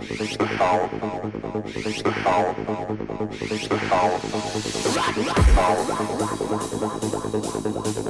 Rock, rock, rock.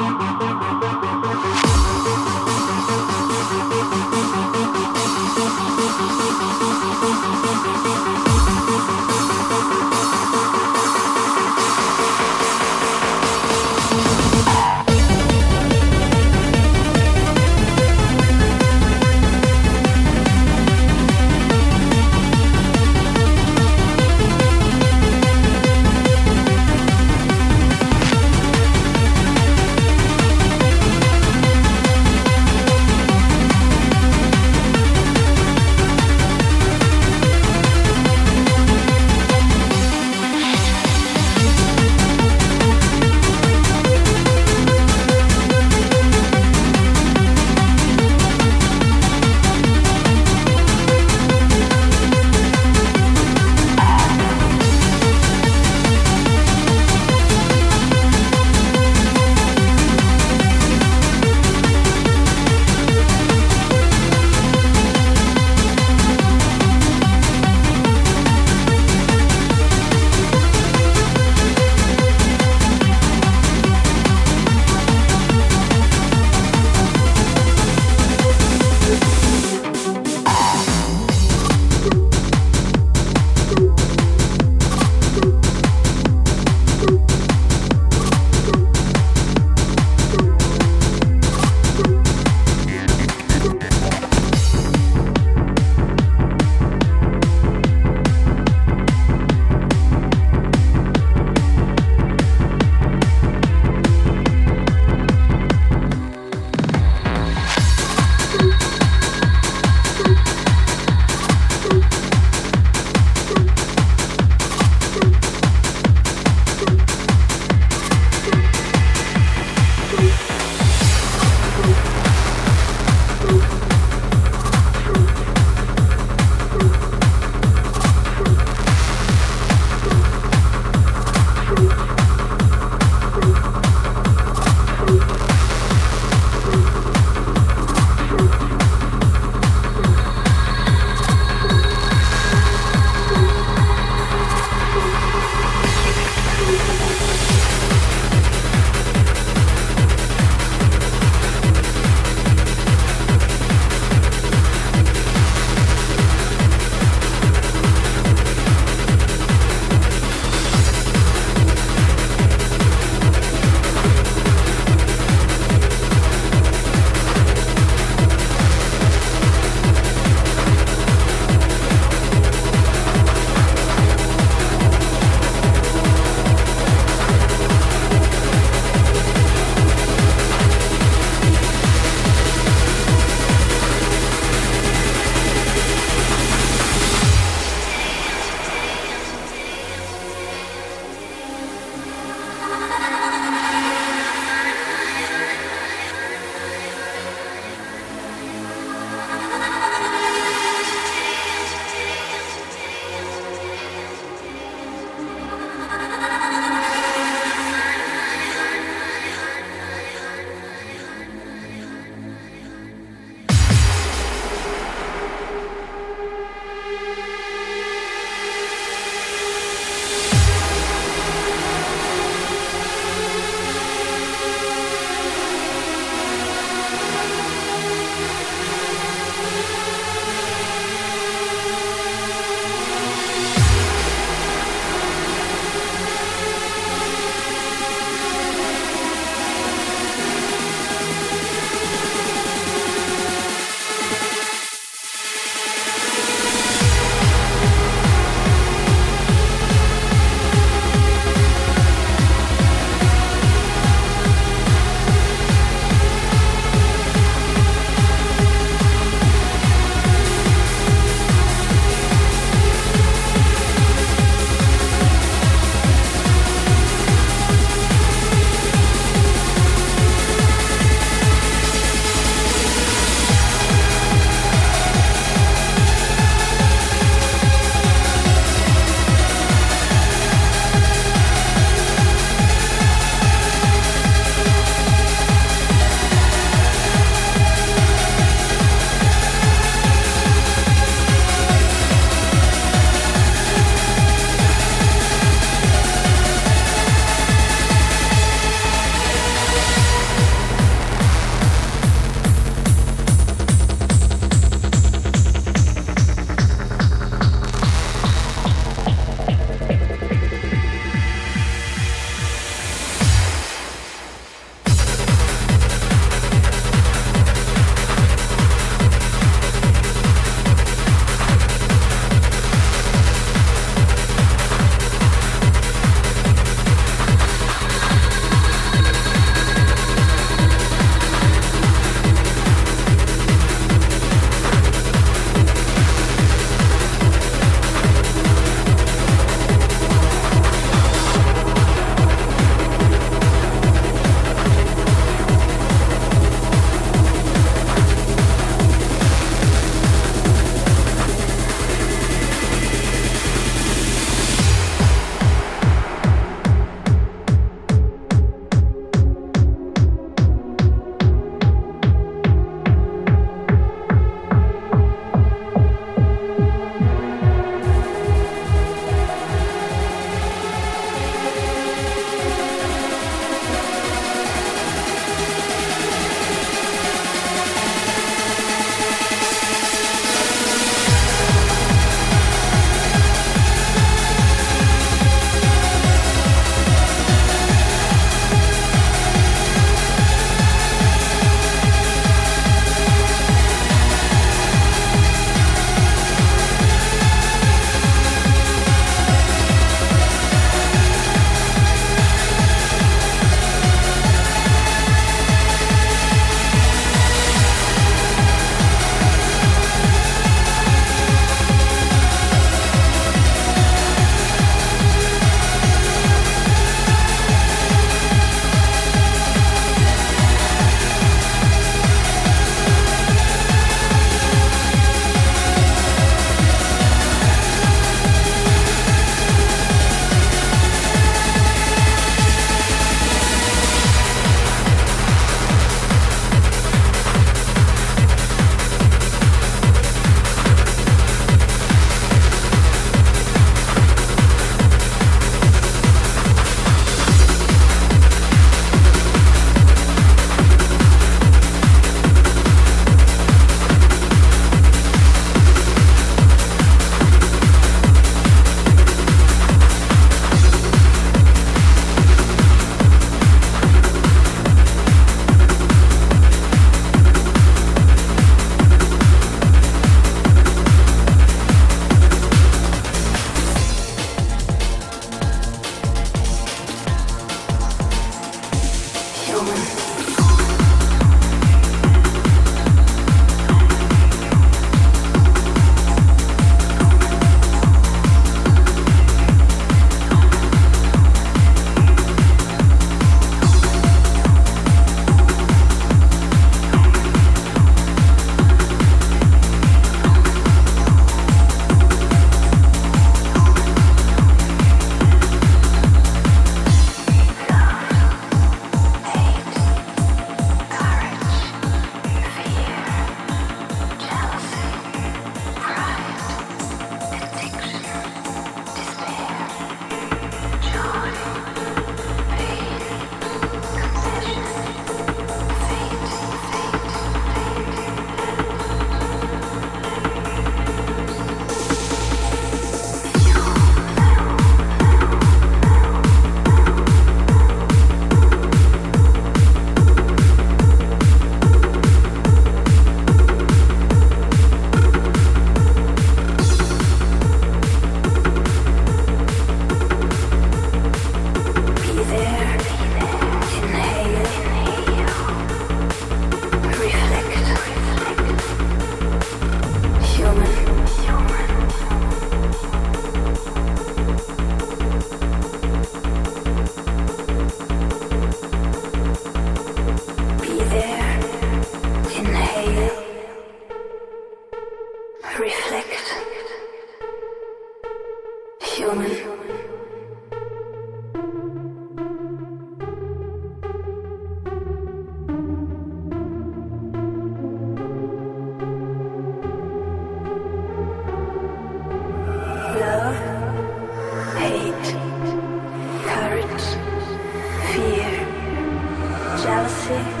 Thank you.